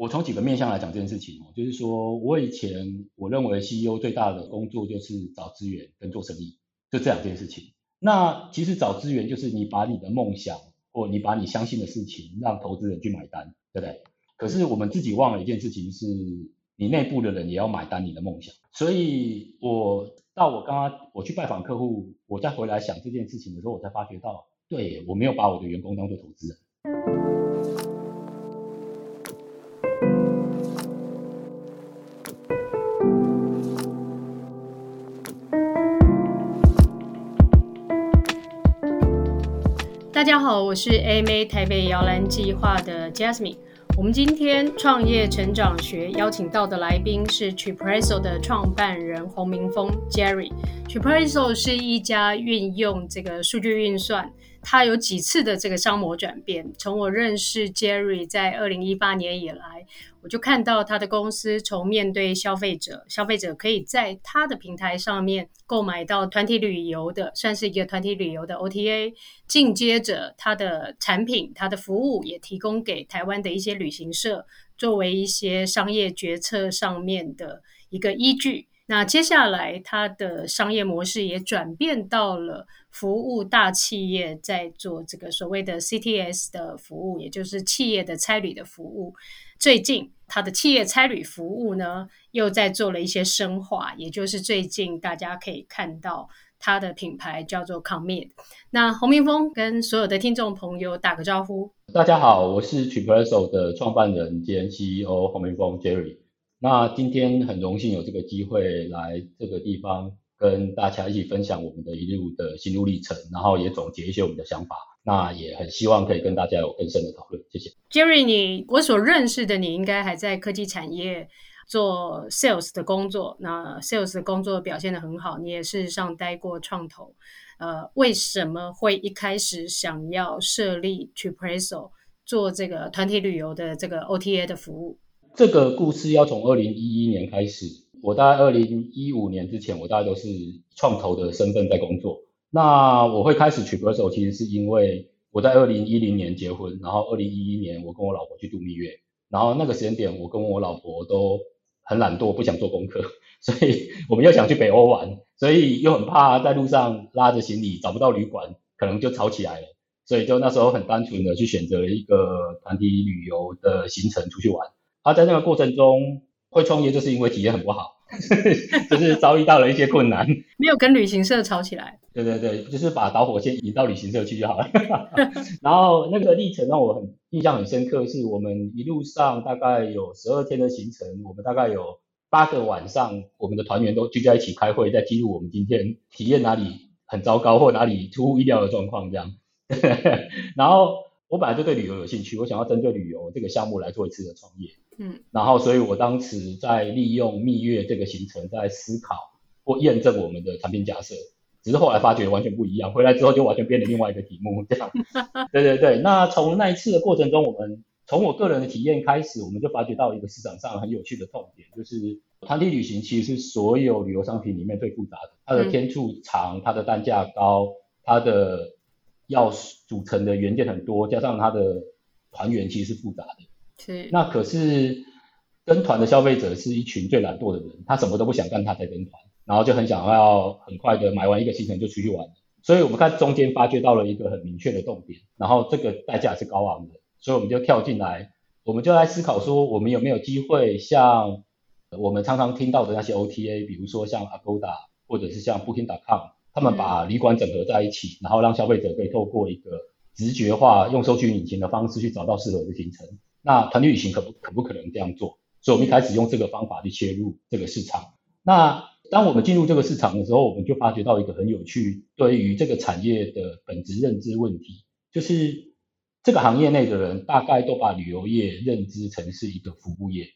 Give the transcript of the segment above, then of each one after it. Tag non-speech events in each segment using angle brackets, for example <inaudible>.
我从几个面向来讲这件事情哦，就是说我以前我认为 CEO 最大的工作就是找资源跟做生意，就这两件事情。那其实找资源就是你把你的梦想或你把你相信的事情让投资人去买单，对不对？可是我们自己忘了一件事情是，你内部的人也要买单你的梦想。所以我到我刚刚我去拜访客户，我再回来想这件事情的时候，我才发觉到，对，我没有把我的员工当做投资人。好，我是 AMA 台北摇篮计划的 Jasmine。我们今天创业成长学邀请到的来宾是 t r i p r e s o 的创办人洪明峰 Jerry。t r i p r e s o 是一家运用这个数据运算，他有几次的这个商模转变。从我认识 Jerry 在二零一八年以来。我就看到他的公司从面对消费者，消费者可以在他的平台上面购买到团体旅游的，算是一个团体旅游的 OTA。紧接着，他的产品、他的服务也提供给台湾的一些旅行社，作为一些商业决策上面的一个依据。那接下来，他的商业模式也转变到了服务大企业，在做这个所谓的 CTS 的服务，也就是企业的差旅的服务。最近，他的企业差旅服务呢，又在做了一些深化，也就是最近大家可以看到他的品牌叫做 Commit。那洪明峰跟所有的听众朋友打个招呼。大家好，我是 Tripresso 的创办人兼 CEO 洪明峰 Jerry。那今天很荣幸有这个机会来这个地方，跟大家一起分享我们的一路的心路历程，然后也总结一些我们的想法。那也很希望可以跟大家有更深的讨论，谢谢。Jerry，你我所认识的你应该还在科技产业做 sales 的工作，那 sales 的工作表现得很好，你也事实上待过创投，呃，为什么会一开始想要设立 Tripresso 做这个团体旅游的这个 OTA 的服务？这个故事要从二零一一年开始，我大概二零一五年之前，我大概都是创投的身份在工作。那我会开始 Tripresso，其实是因为我在二零一零年结婚，然后二零一一年我跟我老婆去度蜜月，然后那个时间点我跟我老婆都很懒惰，不想做功课，所以我们又想去北欧玩，所以又很怕在路上拉着行李找不到旅馆，可能就吵起来了，所以就那时候很单纯的去选择一个团体旅游的行程出去玩。而在那个过程中会创业，就是因为体验很不好。<laughs> 就是遭遇到了一些困难，<laughs> 没有跟旅行社吵起来。对对对，就是把导火线引到旅行社去就好了。<laughs> 然后那个历程让我很印象很深刻，是我们一路上大概有十二天的行程，我们大概有八个晚上，我们的团员都聚在一起开会，在记录我们今天体验哪里很糟糕或哪里出乎意料的状况这样。然后我本来就对旅游有兴趣，我想要针对旅游这个项目来做一次的创业。嗯，然后，所以我当时在利用蜜月这个行程，在思考或验证我们的产品假设，只是后来发觉完全不一样，回来之后就完全变了另外一个题目，这样。<laughs> 对对对，那从那一次的过程中，我们从我个人的体验开始，我们就发觉到一个市场上很有趣的痛点，就是团体旅行其实是所有旅游商品里面最复杂的，它的天数长，它的单价高，它的要组成的元件很多，加上它的团员其实是复杂的。是，那可是跟团的消费者是一群最懒惰的人，他什么都不想干，他才跟团，然后就很想要很快的买完一个行程就出去玩。所以我们看中间发掘到了一个很明确的痛点，然后这个代价是高昂的，所以我们就跳进来，我们就来思考说，我们有没有机会像我们常常听到的那些 OTA，比如说像 Agoda 或者是像 Booking.com，他们把旅馆整合在一起，然后让消费者可以透过一个直觉化用搜寻引擎的方式去找到适合的行程。那团体旅行可不可不可能这样做？所以我们一开始用这个方法去切入这个市场。那当我们进入这个市场的时候，我们就发觉到一个很有趣，对于这个产业的本质认知问题，就是这个行业内的人大概都把旅游业认知成是一个服务业。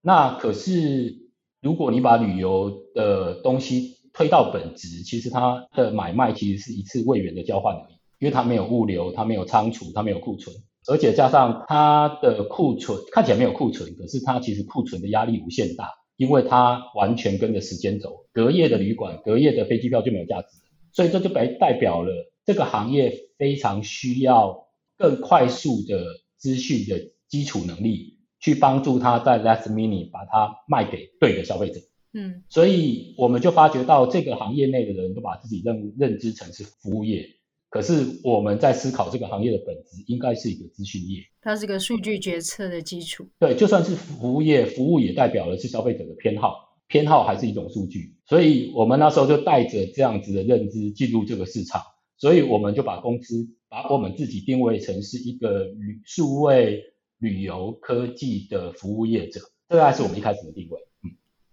那可是如果你把旅游的东西推到本质，其实它的买卖其实是一次位元的交换而已，因为它没有物流，它没有仓储，它没有库存。而且加上它的库存看起来没有库存，可是它其实库存的压力无限大，因为它完全跟着时间走，隔夜的旅馆、隔夜的飞机票就没有价值，所以这就代代表了这个行业非常需要更快速的资讯的基础能力，去帮助他在 last minute 把它卖给对的消费者。嗯，所以我们就发觉到这个行业内的人都把自己认认知成是服务业，可是我们在思考这个行业的本质应该是一个资讯业，它是个数据决策的基础。对，就算是服务业，服务也代表的是消费者的偏好，偏好还是一种数据，所以我们那时候就带着这样子的认知进入这个市场，所以我们就把公司把我们自己定位成是一个旅数位旅游科技的服务业者，这个还是我们一开始的定位。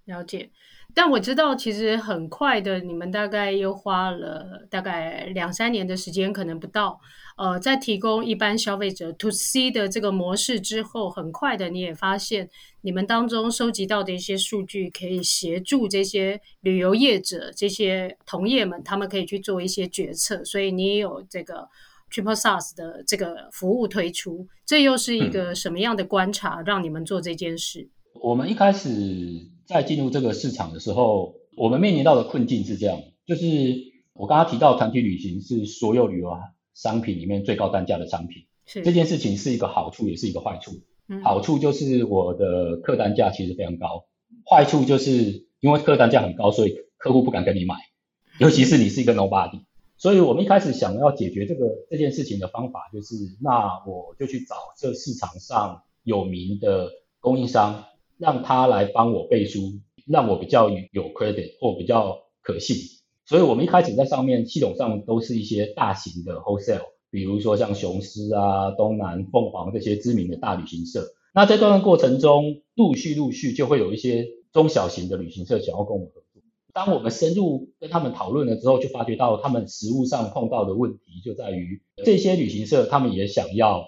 了解，但我知道其实很快的，你们大概又花了大概两三年的时间，可能不到，呃，在提供一般消费者 to C 的这个模式之后，很快的你也发现，你们当中收集到的一些数据，可以协助这些旅游业者、这些同业们，他们可以去做一些决策，所以你也有这个 Triple SaaS 的这个服务推出，这又是一个什么样的观察，让你们做这件事？嗯，我们一开始。在进入这个市场的时候，我们面临到的困境是这样，就是我刚刚提到团体旅行是所有旅游商品里面最高单价的商品，是这件事情是一个好处，也是一个坏处。嗯、好处就是我的客单价其实非常高，坏处就是因为客单价很高，所以客户不敢跟你买，尤其是你是一个 nobody。所以我们一开始想要解决这个这件事情的方法，就是那我就去找这市场上有名的供应商。让他来帮我背书，让我比较有 credit 或比较可信。所以我们一开始在上面系统上都是一些大型的 wholesale，比如说像雄狮啊、东南、凤凰这些知名的大旅行社。那在这段过程中，陆续陆续就会有一些中小型的旅行社想要跟我们合作。当我们深入跟他们讨论了之后，就发觉到他们实务上碰到的问题就在于，这些旅行社他们也想要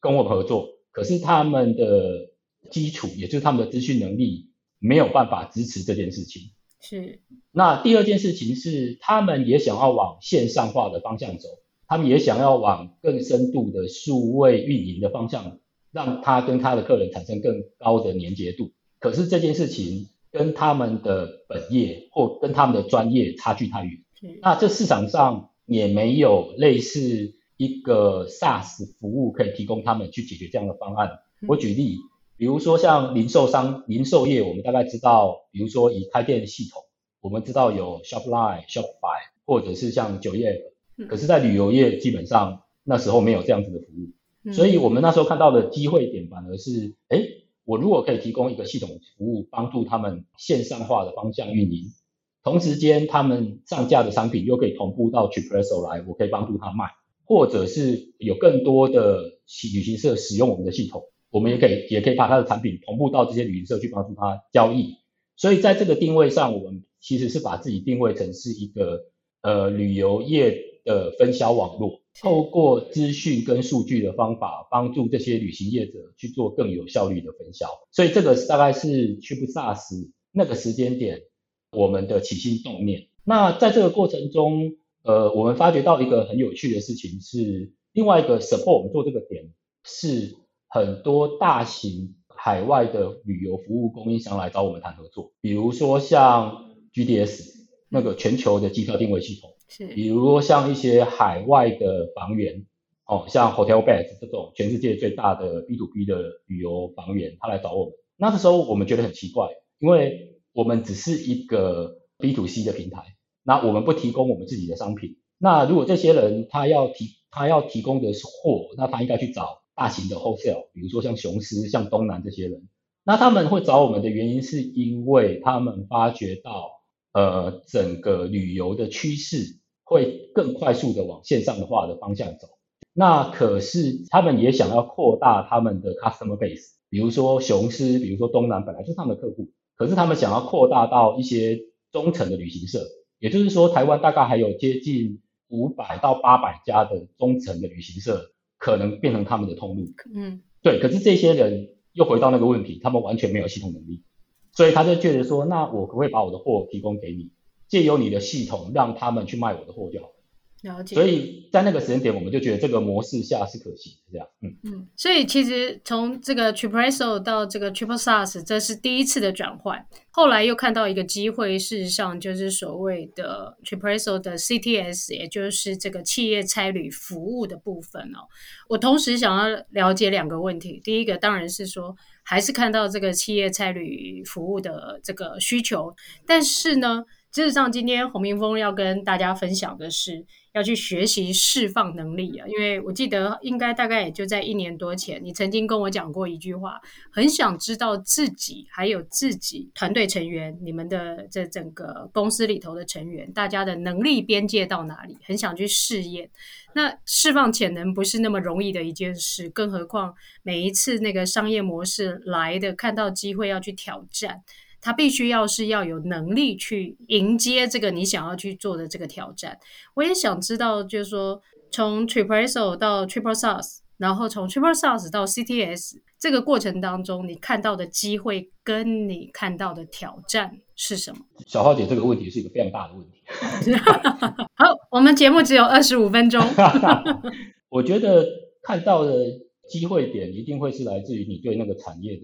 跟我们合作，可是他们的基础，也就是他们的资讯能力没有办法支持这件事情。是。那第二件事情是，他们也想要往线上化的方向走，他们也想要往更深度的数位运营的方向，让他跟他的客人产生更高的粘结度。可是这件事情跟他们的本业或跟他们的专业差距太远。那这市场上也没有类似一个 SaaS 服务可以提供他们去解决这样的方案。我举例。比如说像零售商、零售业，我们大概知道，比如说以开店系统，我们知道有 Shopline、Shopify，或者是像酒业，可是，在旅游业基本上那时候没有这样子的服务，所以我们那时候看到的机会点反而是，哎，我如果可以提供一个系统服务，帮助他们线上化的方向运营，同时间他们上架的商品又可以同步到 Tripresso 来，我可以帮助他卖，或者是有更多的旅行社使用我们的系统。我们也可以，也可以把他的产品同步到这些旅行社去帮助他交易。所以在这个定位上，我们其实是把自己定位成是一个呃旅游业的分销网络，透过资讯跟数据的方法，帮助这些旅行业者去做更有效率的分销。所以这个大概是 TripSAAS 那个时间点我们的起心动念。那在这个过程中，呃，我们发觉到一个很有趣的事情是，另外一个 support 我们做这个点是。很多大型海外的旅游服务供应商来找我们谈合作，比如说像 GDS 那个全球的机票定位系统，是，比如说像一些海外的房源，哦，像 Hotelbeds 这种全世界最大的 B to B 的旅游房源，他来找我们。那个时候我们觉得很奇怪，因为我们只是一个 B to C 的平台，那我们不提供我们自己的商品。那如果这些人他要提他要提供的是货，那他应该去找。大型的 hotel，比如说像雄狮、像东南这些人，那他们会找我们的原因，是因为他们发觉到，呃，整个旅游的趋势会更快速的往线上化的方向走。那可是他们也想要扩大他们的 customer base，比如说雄狮，比如说东南本来就是他们的客户，可是他们想要扩大到一些中层的旅行社，也就是说，台湾大概还有接近五百到八百家的中层的旅行社。可能变成他们的通路，嗯，对。可是这些人又回到那个问题，他们完全没有系统能力，所以他就觉得说，那我可不可以把我的货提供给你，借由你的系统让他们去卖我的货就好。了解。所以在那个时间点，我们就觉得这个模式下是可行的，这样。嗯嗯。所以其实从这个 Tripresso 到这个 Triple SaaS，这是第一次的转换。后来又看到一个机会，事实上就是所谓的 Tripresso 的 CTS，也就是这个企业差旅服务的部分哦。我同时想要了解两个问题，第一个当然是说，还是看到这个企业差旅服务的这个需求，但是呢，事实上今天洪明峰要跟大家分享的是。要去学习释放能力啊，因为我记得应该大概也就在一年多前，你曾经跟我讲过一句话，很想知道自己还有自己团队成员，你们的这整个公司里头的成员，大家的能力边界到哪里，很想去试验。那释放潜能不是那么容易的一件事，更何况每一次那个商业模式来的，看到机会要去挑战。他必须要是要有能力去迎接这个你想要去做的这个挑战。我也想知道，就是说从 Tripresso 到 Triple SaaS，然后从 Triple SaaS 到 CTS 这个过程当中，你看到的机会跟你看到的挑战是什么？小花姐，这个问题是一个非常大的问题。<laughs> <laughs> 好，我们节目只有二十五分钟。<laughs> 我觉得看到的机会点一定会是来自于你对那个产业的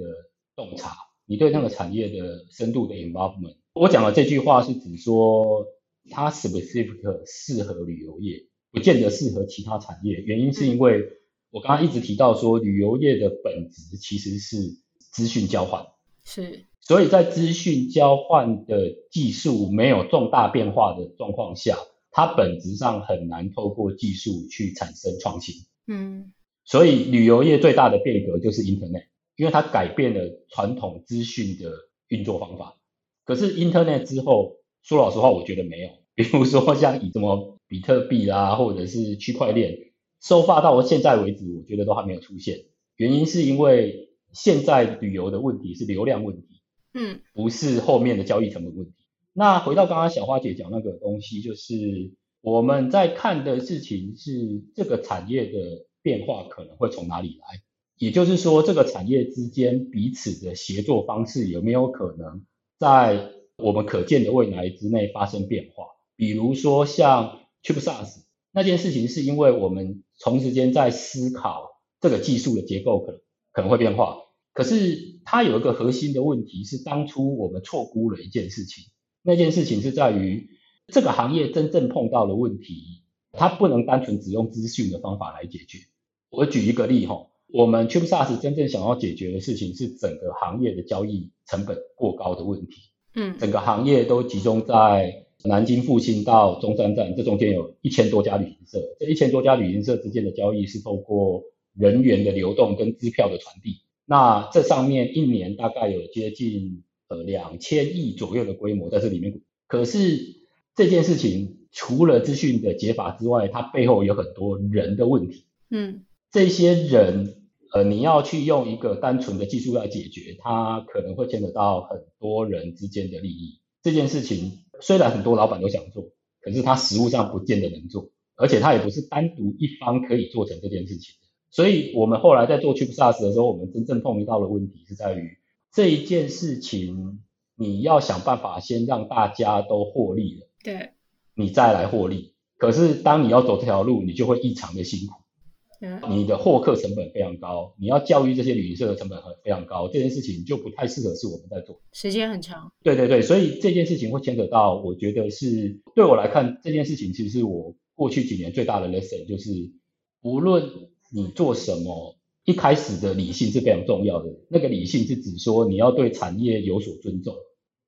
洞察。你对那个产业的深度的 involvement，我讲的这句话是指说，它 specific 适合旅游业，不见得适合其他产业。原因是因为我刚刚一直提到说，旅游业的本质其实是资讯交换，是，所以在资讯交换的技术没有重大变化的状况下，它本质上很难透过技术去产生创新。嗯，所以旅游业最大的变革就是 Internet。因为它改变了传统资讯的运作方法，可是 Internet 之后，说老实话，我觉得没有。比如说像以什么比特币啊，或者是区块链，收发到现在为止，我觉得都还没有出现。原因是因为现在旅游的问题是流量问题，嗯，不是后面的交易成本问题。那回到刚刚小花姐讲那个东西，就是我们在看的事情是这个产业的变化可能会从哪里来。也就是说，这个产业之间彼此的协作方式有没有可能在我们可见的未来之内发生变化？比如说像 ChipSaaS 那件事情，是因为我们同时间在思考这个技术的结构可能可能会变化，可是它有一个核心的问题是，当初我们错估了一件事情，那件事情是在于这个行业真正碰到的问题，它不能单纯只用资讯的方法来解决。我举一个例哈。我们 Triple SaaS 真正想要解决的事情是整个行业的交易成本过高的问题。嗯，整个行业都集中在南京复兴到中山站，这中间有一千多家旅行社，这一千多家旅行社之间的交易是透过人员的流动跟支票的传递。那这上面一年大概有接近呃两千亿左右的规模在这里面。可是这件事情除了资讯的解法之外，它背后有很多人的问题。嗯，这些人。呃，你要去用一个单纯的技术来解决，它可能会牵扯到很多人之间的利益。这件事情虽然很多老板都想做，可是他实务上不见得能做，而且他也不是单独一方可以做成这件事情。所以我们后来在做 Triple SaaS 的时候，我们真正碰到的问题是在于这一件事情，你要想办法先让大家都获利了，对，你再来获利。可是当你要走这条路，你就会异常的辛苦。你的获客成本非常高，你要教育这些旅行社的成本很非常高，这件事情就不太适合是我们在做，时间很长。对对对，所以这件事情会牵扯到，我觉得是对我来看，这件事情其实是我过去几年最大的 lesson，就是无论你做什么，一开始的理性是非常重要的。那个理性是指说你要对产业有所尊重，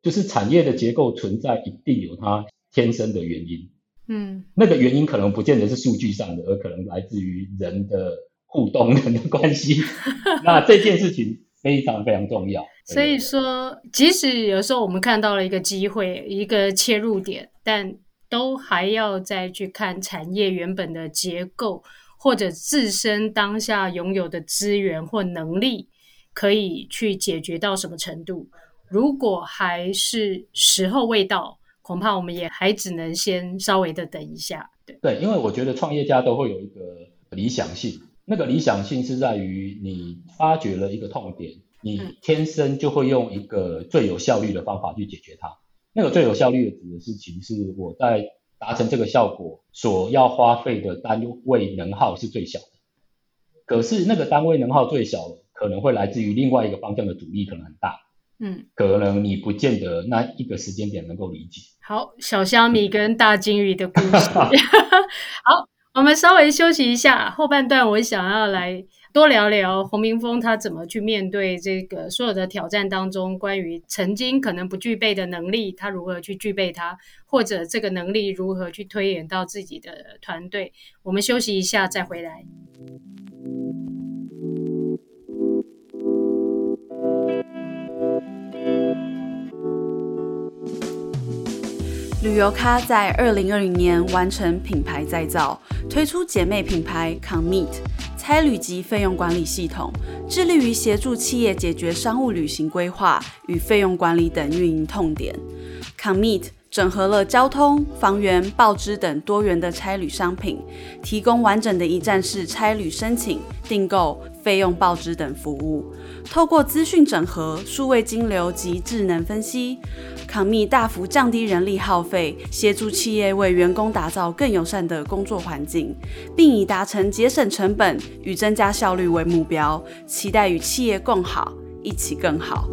就是产业的结构存在一定有它天生的原因。嗯，那个原因可能不见得是数据上的，而可能来自于人的互动、人的关系。<laughs> 那这件事情非常非常重要。所以说，即使有时候我们看到了一个机会、一个切入点，但都还要再去看产业原本的结构，或者自身当下拥有的资源或能力，可以去解决到什么程度。如果还是时候未到。恐怕我们也还只能先稍微的等一下，对。对，因为我觉得创业家都会有一个理想性，那个理想性是在于你发掘了一个痛点，你天生就会用一个最有效率的方法去解决它。那个最有效率的指的事情是我在达成这个效果所要花费的单位能耗是最小的。可是那个单位能耗最小，可能会来自于另外一个方向的阻力可能很大。嗯，可能你不见得那一个时间点能够理解。好，小虾米跟大金鱼的故事。<laughs> 好，我们稍微休息一下，后半段我想要来多聊聊洪明峰他怎么去面对这个所有的挑战当中，关于曾经可能不具备的能力，他如何去具备它，或者这个能力如何去推演到自己的团队。我们休息一下再回来。旅游咖在二零二零年完成品牌再造，推出姐妹品牌 Commit 差旅及费用管理系统，致力于协助企业解决商务旅行规划与费用管理等运营痛点。Commit 整合了交通、房源、报支等多元的差旅商品，提供完整的一站式差旅申请、订购、费用报支等服务。透过资讯整合、数位金流及智能分析，Commit 大幅降低人力耗费，协助企业为员工打造更友善的工作环境，并以达成节省成本与增加效率为目标，期待与企业共好，一起更好。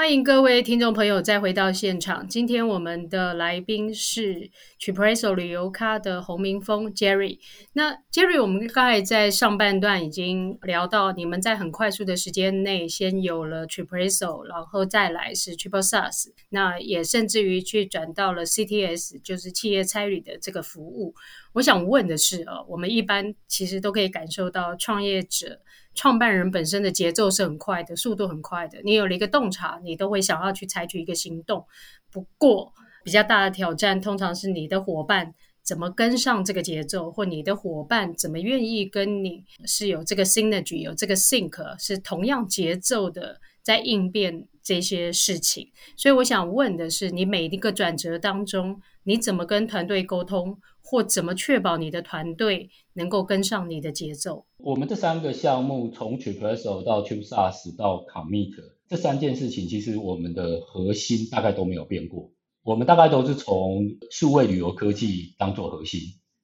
欢迎各位听众朋友再回到现场。今天我们的来宾是 Tripresso 旅游咖的洪明峰 Jerry。那 Jerry，我们刚才在上半段已经聊到，你们在很快速的时间内先有了 Tripresso，然后再来是 Triple SaaS，那也甚至于去转到了 CTS，就是企业差旅的这个服务。我想问的是啊，我们一般其实都可以感受到创业者。创办人本身的节奏是很快的，速度很快的。你有了一个洞察，你都会想要去采取一个行动。不过，比较大的挑战通常是你的伙伴怎么跟上这个节奏，或你的伙伴怎么愿意跟你是有这个 synergy，有这个 sync，是同样节奏的在应变这些事情。所以，我想问的是，你每一个转折当中，你怎么跟团队沟通？或怎么确保你的团队能够跟上你的节奏？我们这三个项目，从 Tripresso 到 TripSAAS 到 Commit 这三件事情，其实我们的核心大概都没有变过。我们大概都是从数位旅游科技当做核心，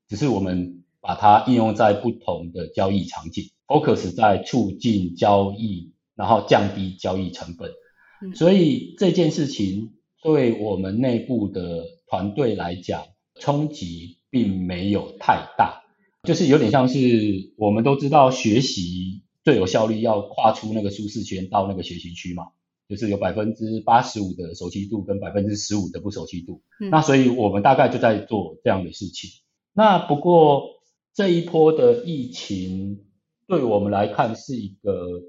只是我们把它应用在不同的交易场景，focus 在促进交易，然后降低交易成本。嗯、所以这件事情对我们内部的团队来讲，冲击。并没有太大，就是有点像是我们都知道学习最有效率，要跨出那个舒适圈到那个学习区嘛，就是有百分之八十五的熟悉度跟百分之十五的不熟悉度。嗯。那所以我们大概就在做这样的事情。那不过这一波的疫情对我们来看是一个，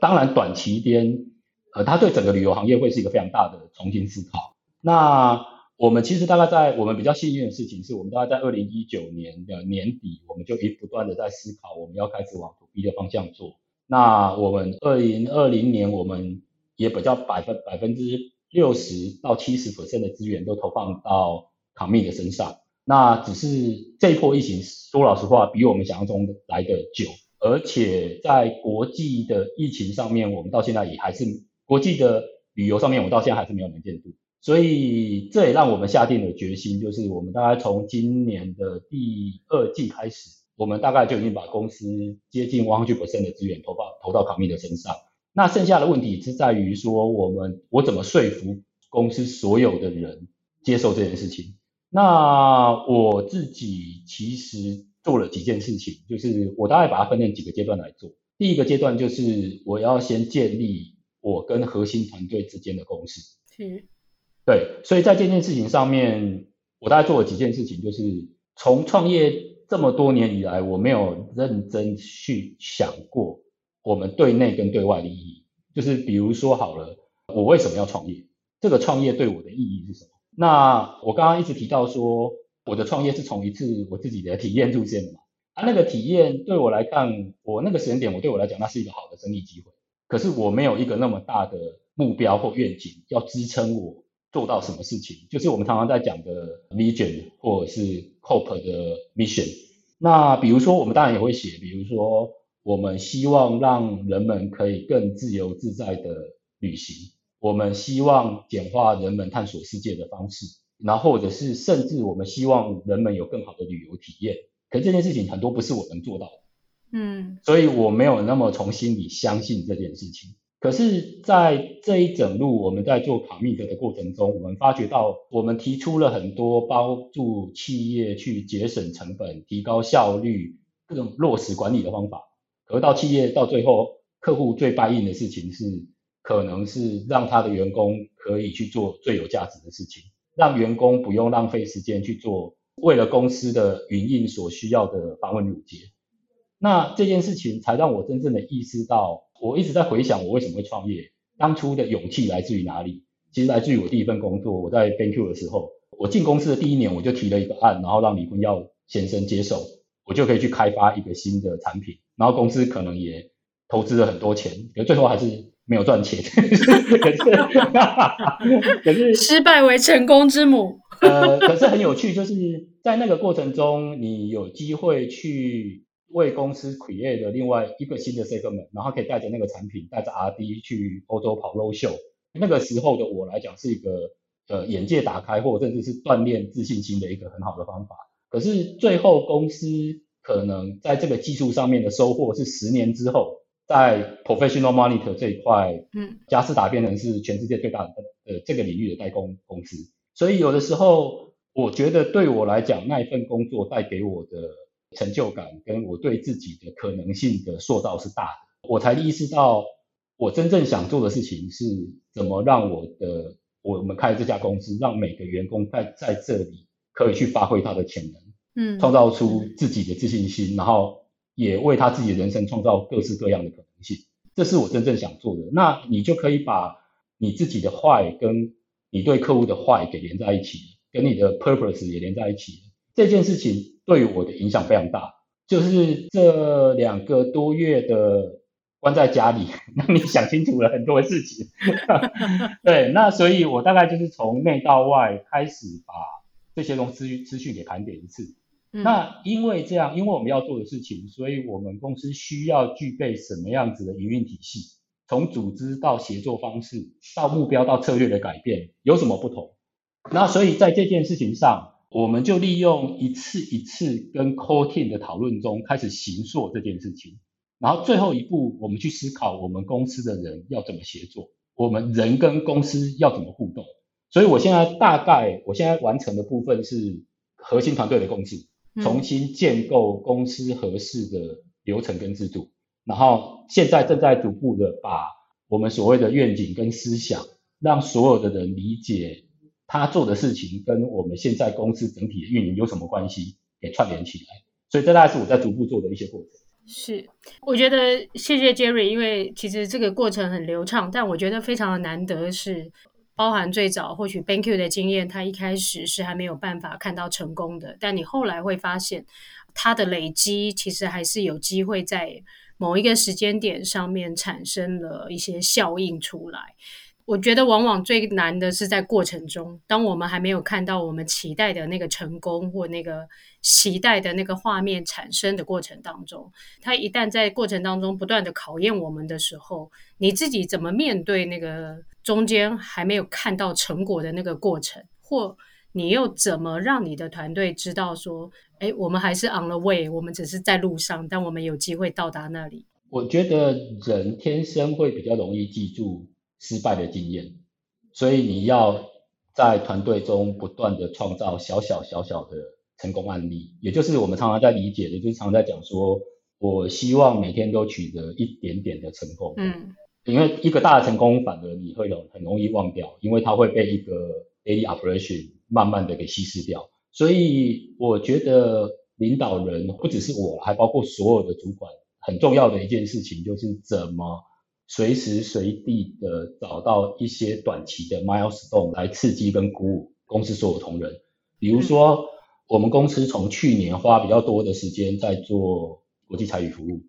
当然短期间，呃，它对整个旅游行业会是一个非常大的重新思考。那我们其实大概在我们比较幸运的事情是，我们大概在二零一九年的年底，我们就一不断的在思考，我们要开始往 to B 的方向做。那我们二零二零年，我们也比较百分百分之六十到七十 percent 的资源都投放到 Commit 的身上。那只是这一波疫情，说老实话，比我们想象中的来得久，而且在国际的疫情上面，我们到现在也还是国际的旅游上面，我到现在还是没有能见度。所以这也让我们下定了决心，就是我们大概从今年的第二季开始，我们大概就已经把公司接近100%的资源投到投到卡密的身上。那剩下的问题是在于说，我们我怎么说服公司所有的人接受这件事情？那我自己其实做了几件事情，就是我大概把它分成几个阶段来做。第一个阶段就是我要先建立我跟核心团队之间的共识。是。对，所以在这件事情上面，我大概做了几件事情，就是从创业这么多年以来，我没有认真去想过我们对内跟对外的意义。就是比如说好了，我为什么要创业？这个创业对我的意义是什么？那我刚刚一直提到说，我的创业是从一次我自己的体验出现的嘛。啊，那个体验对我来看，我那个时间点，我对我来讲，那是一个好的生意机会。可是我没有一个那么大的目标或愿景要支撑我。做到什么事情，就是我们常常在讲的 vision 或者是 hope 的 mission。那比如说，我们当然也会写，比如说，我们希望让人们可以更自由自在的旅行。我们希望简化人们探索世界的方式，然后或者是甚至我们希望人们有更好的旅游体验。可这件事情很多不是我能做到的，嗯，所以我没有那么从心里相信这件事情。可是，在这一整路我们在做 Commit 的过程中，我们发觉到，我们提出了很多帮助企业去节省成本、提高效率、各种落实管理的方法。可是到企业到最后，客户最 buy in 的事情是，可能是让他的员工可以去做最有价值的事情，让员工不用浪费时间去做为了公司的营运所需要的繁文縟节。那这件事情才让我真正的意识到，我一直在回想我为什么会创业，当初的勇气来自于哪里？其实来自于我第一份工作，我在 BenQ 的时候，我进公司的第一年我就提了一个案，然后让李坤耀先生接手，我就可以去开发一个新的产品，然后公司可能也投资了很多钱，可最后还是。没有赚钱，<laughs> 可是可是 <laughs> 失败为成功之母。呃，可是很有趣，就是在那个过程中，你有机会去为公司 create 的另外一个新的 segment，然后可以带着那个产品，带着 RD 去欧洲跑 road show。那个时候的我来讲，是一个呃眼界打开，或者甚至是锻炼自信心的一个很好的方法。可是最后公司可能在这个技术上面的收获是十年之后。在 professional monitor 这一块，嗯，佳士达变成是全世界最大的呃这个领域的代工公司，所以有的时候我觉得对我来讲，那一份工作带给我的成就感，跟我对自己的可能性的塑造是大的，我才意识到我真正想做的事情是怎么让我的我们开这家公司，让每个员工在在这里可以去发挥他的潜能，嗯，创造出自己的自信心，然后。也为他自己的人生创造各式各样的可能性，这是我真正想做的。那你就可以把你自己的 why 跟你对客户的 why 给连在一起，跟你的 purpose 也连在一起。这件事情对我的影响非常大，就是这两个多月的关在家里，<laughs> 让你想清楚了很多事情。<laughs> 对，那所以我大概就是从内到外开始把这些东西资讯给盘点一次。那因为这样，因为我们要做的事情，所以我们公司需要具备什么样子的营运体系？从组织到协作方式，到目标到策略的改变，有什么不同？那所以在这件事情上，我们就利用一次一次跟 core team 的讨论中，开始形塑这件事情。然后最后一步，我们去思考我们公司的人要怎么协作，我们人跟公司要怎么互动。所以我现在大概，我现在完成的部分是核心团队的共识。重新建构公司合适的流程跟制度，然后现在正在逐步的把我们所谓的愿景跟思想，让所有的人理解他做的事情跟我们现在公司整体的运营有什么关系，给串联起来。所以这大概是我在逐步做的一些过程。是，我觉得谢谢 Jerry，因为其实这个过程很流畅，但我觉得非常的难得是。包含最早或许 BenQ 的经验，他一开始是还没有办法看到成功的，但你后来会发现，他的累积其实还是有机会在某一个时间点上面产生了一些效应出来。我觉得往往最难的是在过程中，当我们还没有看到我们期待的那个成功或那个期待的那个画面产生的过程当中，它一旦在过程当中不断的考验我们的时候，你自己怎么面对那个中间还没有看到成果的那个过程，或你又怎么让你的团队知道说，哎，我们还是 on the way，我们只是在路上，但我们有机会到达那里。我觉得人天生会比较容易记住。失败的经验，所以你要在团队中不断的创造小小小小的成功案例，也就是我们常常在理解的，就是常常在讲说，我希望每天都取得一点点的成功。嗯，因为一个大的成功，反而你会有很容易忘掉，因为它会被一个 daily operation 慢慢的给稀释掉。所以我觉得领导人不只是我，还包括所有的主管，很重要的一件事情就是怎么。随时随地的找到一些短期的 milestone 来刺激跟鼓舞公司所有同仁。比如说，我们公司从去年花比较多的时间在做国际参与服务，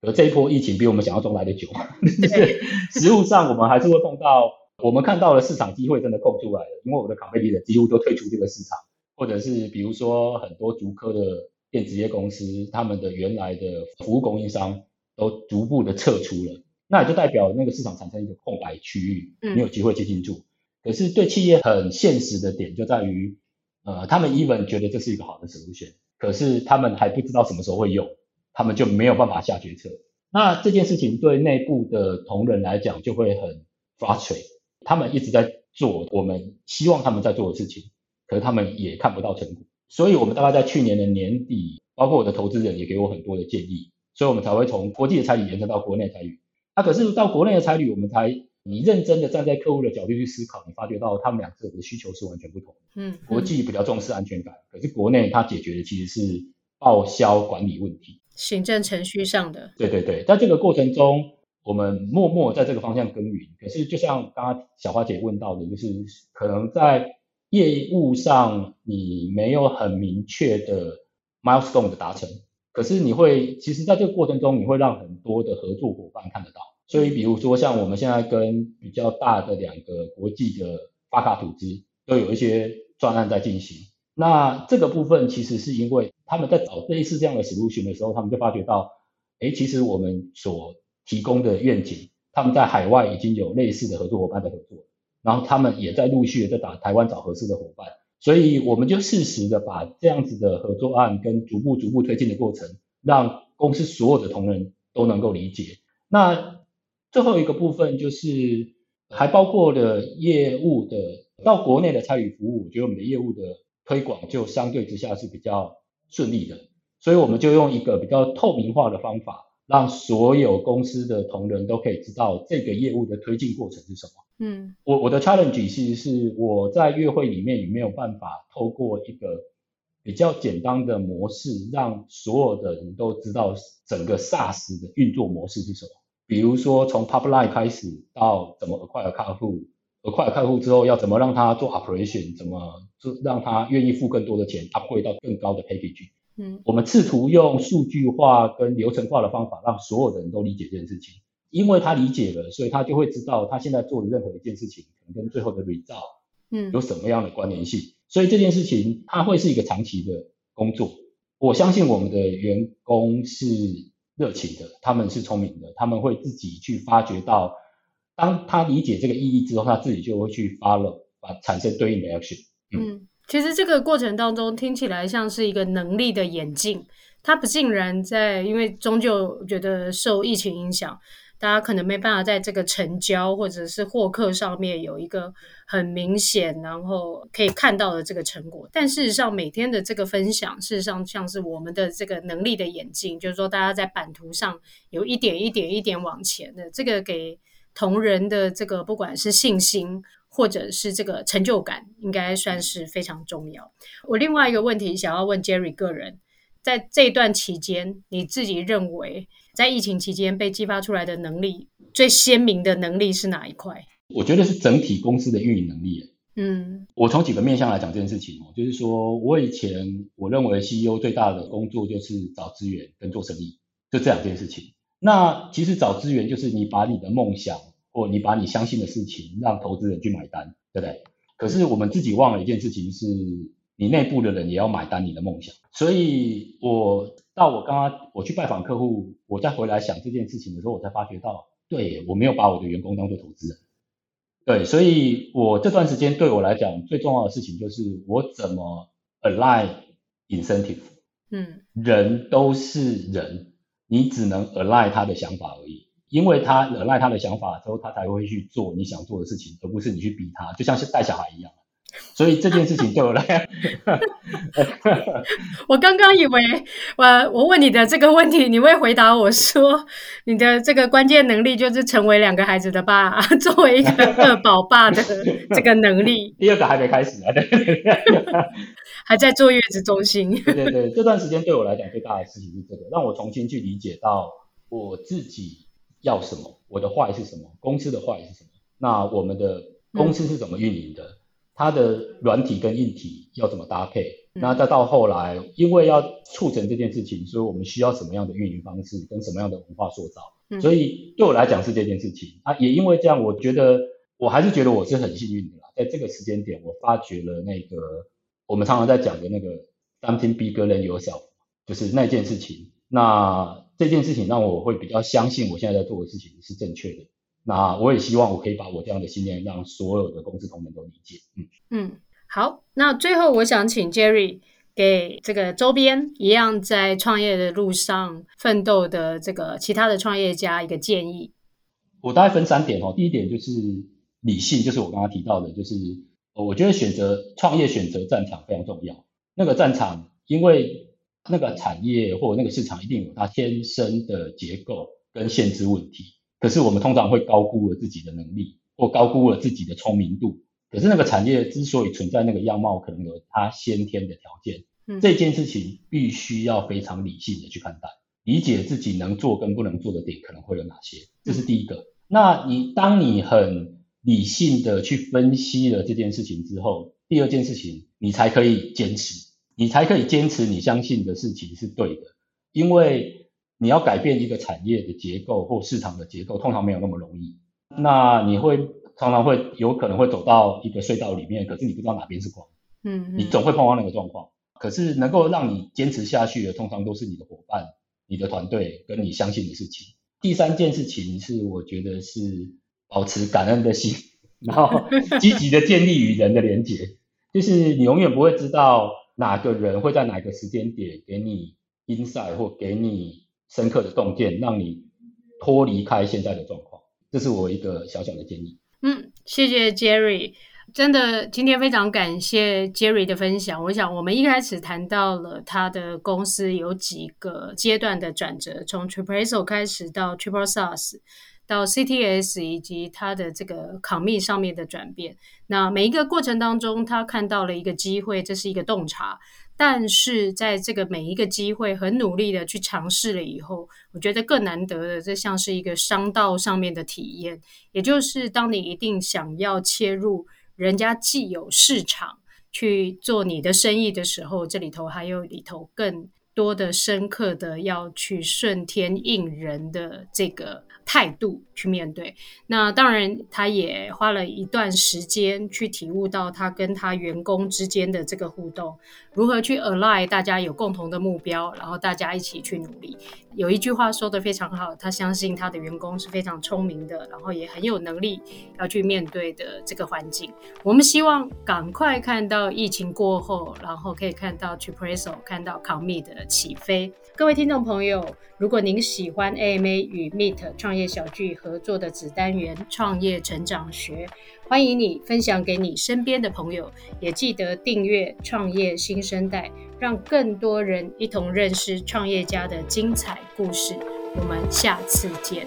而这一波疫情比我们想象中来得久。就是 <laughs> 实物上，我们还是会碰到，我们看到了市场机会真的空出来了，因为我们的 competitor 几乎都退出这个市场，或者是比如说很多足科的电子业公司，他们的原来的服务供应商都逐步的撤出了。那也就代表那个市场产生一个空白区域，没有机会接进驻。可是对企业很现实的点就在于，呃，他们 even 觉得这是一个好的 solution，可是他们还不知道什么时候会用，他们就没有办法下决策。那这件事情对内部的同仁来讲就会很 frustrate，他们一直在做我们希望他们在做的事情，可是他们也看不到成果。所以我们大概在去年的年底，包括我的投资人也给我很多的建议，所以我们才会从国际的差旅延伸到国内差旅。那、啊、可是到国内的差旅，我们才你认真的站在客户的角度去思考，你发觉到他们两个的需求是完全不同嗯，国际比较重视安全感，可是国内它解决的其实是报销管理问题。行政程序上的，对对对，在这个过程中，我们默默在这个方向耕耘。可是，就像刚刚小花姐问到的，就是可能在业务上你没有很明确的 milestone 的达成，可是你会，其实在这个过程中，你会让很多的合作伙伴看得到。所以，比如说像我们现在跟比较大的两个国际的发卡组织，都有一些专案在进行。那这个部分其实是因为他们在找类似这样的 solution 的时候，他们就发觉到，哎，其实我们所提供的愿景，他们在海外已经有类似的合作伙伴的合作，然后他们也在陆续的在打台湾找合适的伙伴，所以我们就适时的把这样子的合作案跟逐步逐步推进的过程，让公司所有的同仁都能够理解。那最后一个部分就是还包括了业务的到国内的参与服务，我觉得我们的业务的。推广就相对之下是比较顺利的，所以我们就用一个比较透明化的方法，让所有公司的同仁都可以知道这个业务的推进过程是什么。嗯，我我的 challenge 其实是我在月会里面也没有办法透过一个比较简单的模式，让所有的人都知道整个 SaaS 的运作模式是什么。比如说从 pipeline 开始到怎么 acquire 客户。acquire 客户之后要怎么让他做 operation，怎么就让他愿意付更多的钱，upgrade 到更高的 package。嗯，我们试图用数据化跟流程化的方法，让所有的人都理解这件事情。因为他理解了，所以他就会知道他现在做的任何一件事情，可能跟最后的 result，嗯，有什么样的关联性。嗯。所以这件事情它会是一个长期的工作。我相信我们的员工是热情的，他们是聪明的，他们会自己去发掘到。当他理解这个意义之后，他自己就会去 follow，啊，产生对应的 action。嗯，其实这个过程当中听起来像是一个能力的演进，他不竟然在，因为终究觉得受疫情影响，大家可能没办法在这个成交或者是获客上面有一个很明显，然后可以看到的这个成果。但事实上，每天的这个分享，事实上像是我们的这个能力的演进，就是说大家在版图上有一点一点一点往前的这个给。同仁的这个不管是信心或者是这个成就感，应该算是非常重要。我另外一个问题想要问 Jerry 个人，在这段期间，你自己认为在疫情期间被激发出来的能力最鲜明的能力是哪一块？我觉得是整体公司的运营能力。嗯，我从几个面向来讲这件事情哦，就是说我以前我认为 CEO 最大的工作就是找资源跟做生意，就这两件事情。那其实找资源就是你把你的梦想或你把你相信的事情让投资人去买单，对不对？可是我们自己忘了一件事情，是你内部的人也要买单你的梦想。所以我到我刚刚我去拜访客户，我再回来想这件事情的时候，我才发觉到，对，我没有把我的员工当做投资人。对，所以我这段时间对我来讲最重要的事情就是我怎么 align incentive。嗯，人都是人。你只能 align 他的想法而已，因为他 align 他的想法之后，他才会去做你想做的事情，而不是你去逼他，就像是带小孩一样。所以这件事情对我来讲，<laughs> 我刚刚以为我我问你的这个问题，你会回答我说，你的这个关键能力就是成为两个孩子的爸，<laughs> 作为一个二宝爸的这个能力。第二个还没开始啊，对。<laughs> 还在坐月子中心。对对对，这段时间对我来讲最大的事情是这个，让我重新去理解到我自己要什么，我的 why 是什么，公司的 why 是什么。那我们的公司是怎么运营的？嗯、它的软体跟硬体要怎么搭配？嗯、那再到后来，因为要促成这件事情，所以我们需要什么样的运营方式，跟什么样的文化塑造？嗯、所以对我来讲是这件事情啊。也因为这样，我觉得我还是觉得我是很幸运的啦，在这个时间点，我发掘了那个。我们常常在讲的那个 something bigger than yourself，就是那件事情。那这件事情让我会比较相信我现在在做的事情是正确的。那我也希望我可以把我这样的信念让所有的公司同仁都理解。嗯嗯，好，那最后我想请 Jerry 给这个周边一样在创业的路上奋斗的这个其他的创业家一个建议。我大概分三点哦，第一点就是理性，就是我刚刚提到的，就是我觉得选择创业选择战场非常重要。那个战场，因为那个产业或那个市场一定有它天生的结构跟限制问题，可是我们通常会高估了自己的能力，或高估了自己的聪明度。可是那个产业之所以存在那个样貌，可能有它先天的条件。嗯，这件事情必须要非常理性的去看待。理解自己能做跟不能做的点可能会有哪些，这是第一个。嗯、那你当你很理性的去分析了这件事情之后，第二件事情你才可以坚持，你才可以坚持你相信的事情是对的。因为你要改变一个产业的结构或市场的结构，通常没有那么容易。那你会常常会有可能会走到一个隧道里面，可是你不知道哪边是光。嗯，你总会碰到那个状况。可是能够让你坚持下去的，通常都是你的伙伴。你的团队跟你相信的事情。第三件事情是，我觉得是保持感恩的心，<laughs> 然后积极的建立与人的连结。就是你永远不会知道哪个人会在哪个时间点给你 insight 或给你深刻的洞见，让你脱离开现在的状况。这是我一个小小的建议。嗯，谢谢 Jerry。真的，今天非常感谢 Jerry 的分享。我想，我们一开始谈到了他的公司有几个阶段的转折，从 Tripresso 开始到 Triple SaaS，到 CTS，以及他的这个 Commit 上面的转变。那每一个过程当中，他看到了一个机会，这是一个洞察。但是在这个每一个机会很努力的去尝试了以后，我觉得更难得的，这像是一个商道上面的体验，也就是当你一定想要切入。人家既有市场去做你的生意的时候，这里头还有里头更多的深刻的要去顺天应人的这个态度去面对。那当然，他也花了一段时间去体悟到他跟他员工之间的这个互动，如何去 align 大家有共同的目标，然后大家一起去努力。有一句话说得非常好，他相信他的员工是非常聪明的，然后也很有能力要去面对的这个环境。我们希望赶快看到疫情过后，然后可以看到 Tripreso，看到 Commit 的起飞。各位听众朋友，如果您喜欢 AMA 与 Meet 创业小聚合作的子单元创业成长学，欢迎你分享给你身边的朋友，也记得订阅创业新生代，让更多人一同认识创业家的精彩故事。我们下次见。